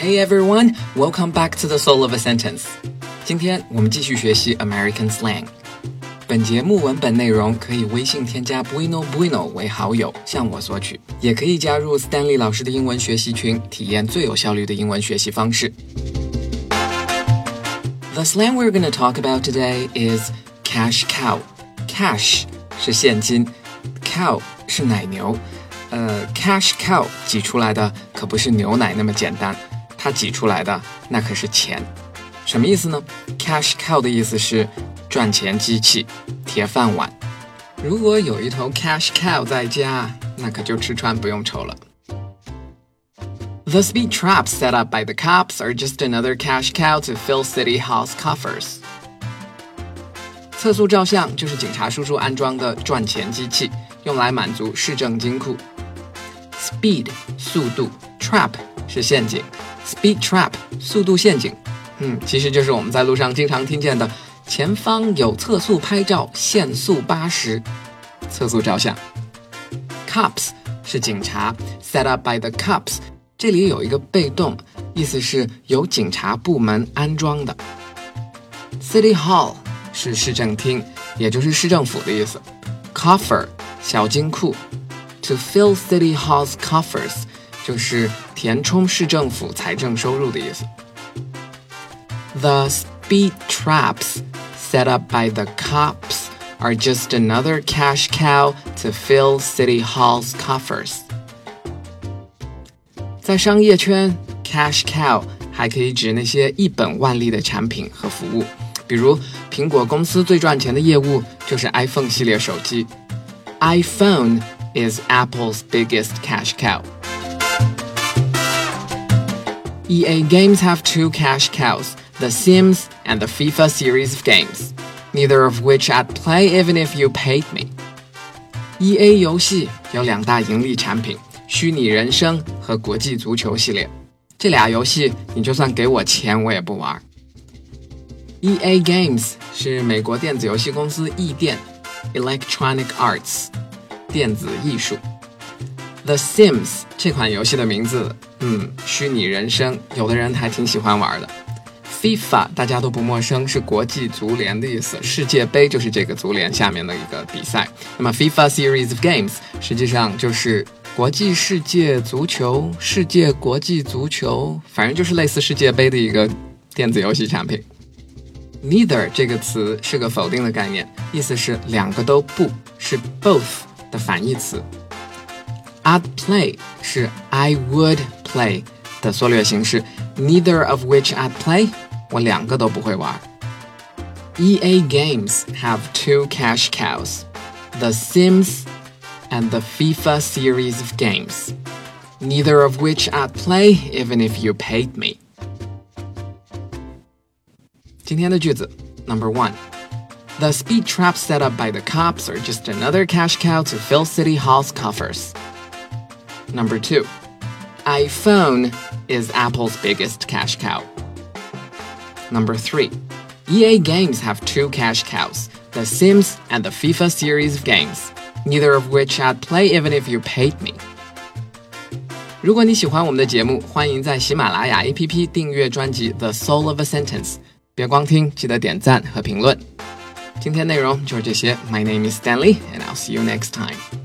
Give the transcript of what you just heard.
Hey everyone, welcome back to the Soul of a Sentence. 今天我们继续学习 American slang。本节目文本内容可以微信添加 Bueno Bueno 为好友向我索取，也可以加入 Stanley 老师的英文学习群，体验最有效率的英文学习方式。The slang we're going to talk about today is cash cow. Cash 是现金，cow 是奶牛。呃，cash cow 挤出来的可不是牛奶那么简单， 它挤出来的那可是钱。什么意思呢？cash cow 的意思是赚钱机器、铁饭碗。如果有一头 cash cow 在家，那可就吃穿不用愁了。The speed traps set up by the cops are just another cash cow to fill city hall's coffers. 测速照相就是警察叔叔安装的赚钱机器，用来满足市政金库。Speed 速度，trap 是陷阱，speed trap 速度陷阱，嗯，其实就是我们在路上经常听见的“前方有测速拍照，限速八十”，测速照相。Cops 是警察，set up by the cops，这里有一个被动，意思是由警察部门安装的。City Hall 是市政厅，也就是市政府的意思。Coffer 小金库。To fill city hall's coffers，就是填充市政府财政收入的意思。The speed traps set up by the cops are just another cash cow to fill city hall's coffers。在商业圈，cash cow 还可以指那些一本万利的产品和服务，比如苹果公司最赚钱的业务就是 iPhone 系列手机。iPhone is Apple's biggest cash cow. EA games have two cash cows The Sims and the FIFA series of games, neither of which I'd play even if you paid me. EA 游戏有两大盈利产品：虚拟人生和国际足球系列。这俩游戏你就算给我钱，我也不玩。EA Games 是美国电子游戏公司艺电 （Electronic Arts） The Sims》这款游戏的名字，嗯，虚拟人生，有的人还挺喜欢玩的。FIFA 大家都不陌生，是国际足联的意思，世界杯就是这个足联下面的一个比赛。那么 FIFA Series of Games 实际上就是国际世界足球、世界国际足球，反正就是类似世界杯的一个电子游戏产品。Neither 这个词是个否定的概念，意思是两个都不是 both。的反义词。I'd play 是 I would play 的缩略形式，neither of which I'd play 我两个都不会玩。EA Games have two cash cows, The Sims and the FIFA series of games, neither of which I'd play even if you paid me. 今天的句子 Number one. The speed traps set up by the cops are just another cash cow to fill City Hall's coffers. Number two, iPhone is Apple's biggest cash cow. Number three, EA Games have two cash cows The Sims and the FIFA series of games, neither of which I'd play even if you paid me. 如果你喜欢我们的节目，欢迎在喜马拉雅 APP 订阅专辑《The Soul of a Sentence》。别光听，记得点赞和评论。今天内容就是这些。My name is Stanley, and I'll see you next time.